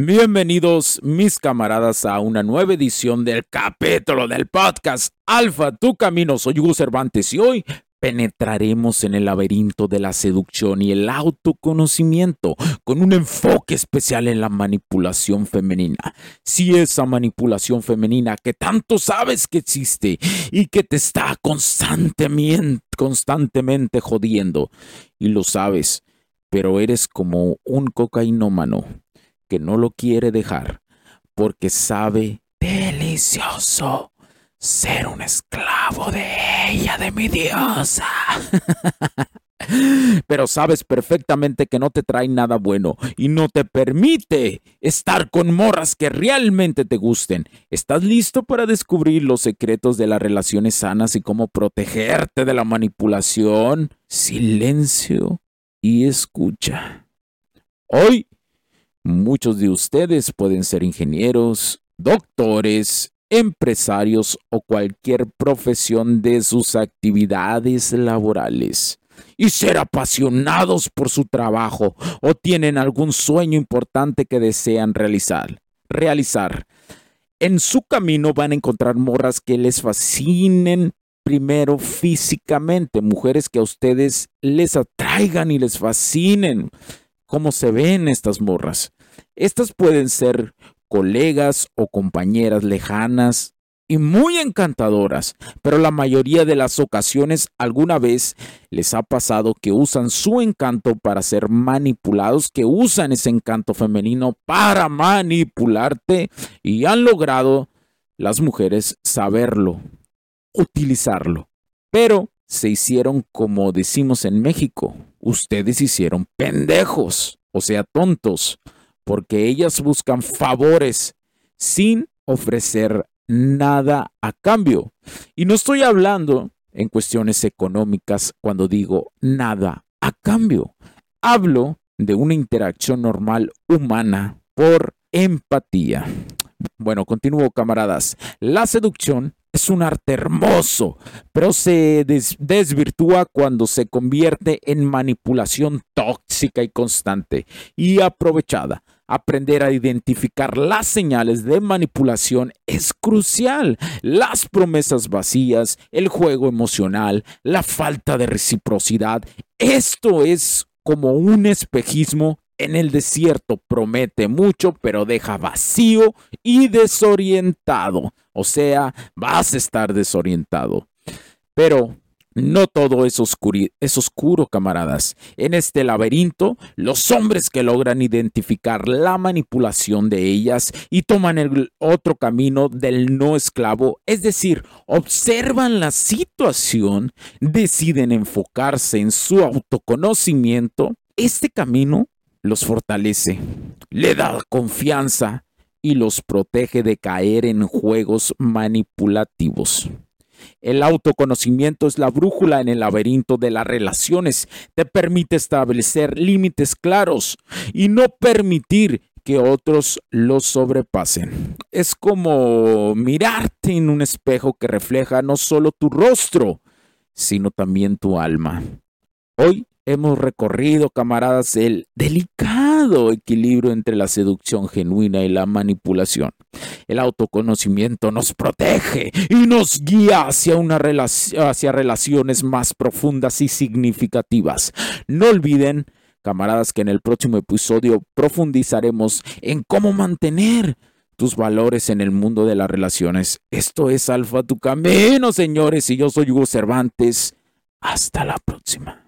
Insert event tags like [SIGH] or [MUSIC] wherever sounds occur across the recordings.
Bienvenidos mis camaradas a una nueva edición del capítulo del podcast Alfa, tu camino. Soy Hugo Cervantes y hoy penetraremos en el laberinto de la seducción y el autoconocimiento con un enfoque especial en la manipulación femenina. Si esa manipulación femenina que tanto sabes que existe y que te está constantemente, constantemente jodiendo y lo sabes, pero eres como un cocainómano que no lo quiere dejar porque sabe delicioso ser un esclavo de ella, de mi diosa. [LAUGHS] Pero sabes perfectamente que no te trae nada bueno y no te permite estar con morras que realmente te gusten. ¿Estás listo para descubrir los secretos de las relaciones sanas y cómo protegerte de la manipulación? Silencio y escucha. Hoy Muchos de ustedes pueden ser ingenieros, doctores, empresarios o cualquier profesión de sus actividades laborales y ser apasionados por su trabajo o tienen algún sueño importante que desean realizar. Realizar. En su camino van a encontrar morras que les fascinen primero físicamente, mujeres que a ustedes les atraigan y les fascinen. ¿Cómo se ven estas morras? Estas pueden ser colegas o compañeras lejanas y muy encantadoras, pero la mayoría de las ocasiones alguna vez les ha pasado que usan su encanto para ser manipulados, que usan ese encanto femenino para manipularte y han logrado las mujeres saberlo, utilizarlo. Pero se hicieron como decimos en México, ustedes hicieron pendejos, o sea, tontos porque ellas buscan favores sin ofrecer nada a cambio. Y no estoy hablando en cuestiones económicas cuando digo nada a cambio. Hablo de una interacción normal humana por empatía. Bueno, continúo camaradas. La seducción es un arte hermoso, pero se desvirtúa cuando se convierte en manipulación tóxica y constante y aprovechada. Aprender a identificar las señales de manipulación es crucial. Las promesas vacías, el juego emocional, la falta de reciprocidad. Esto es como un espejismo en el desierto. Promete mucho, pero deja vacío y desorientado. O sea, vas a estar desorientado. Pero no todo es, oscuro, camaradas. En este laberinto, los hombres que logran identificar la manipulación de ellas y toman el otro camino del no esclavo, es decir, observan la situación, deciden enfocarse en su autoconocimiento, este camino los fortalece, le da confianza y los protege de caer en juegos manipulativos. El autoconocimiento es la brújula en el laberinto de las relaciones. Te permite establecer límites claros y no permitir que otros los sobrepasen. Es como mirarte en un espejo que refleja no solo tu rostro, sino también tu alma. Hoy hemos recorrido, camaradas, el delicado equilibrio entre la seducción genuina y la manipulación. El autoconocimiento nos protege y nos guía hacia, una hacia relaciones más profundas y significativas. No olviden, camaradas, que en el próximo episodio profundizaremos en cómo mantener tus valores en el mundo de las relaciones. Esto es Alfa Tu Camino, señores, y yo soy Hugo Cervantes. Hasta la próxima.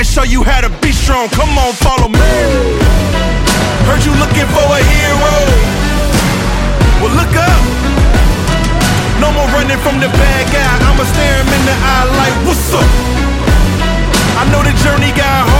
can show you how to be strong. Come on, follow me. Heard you looking for a hero. Well, look up. No more running from the bad guy. I'ma stare him in the eye like, what's up? I know the journey got hard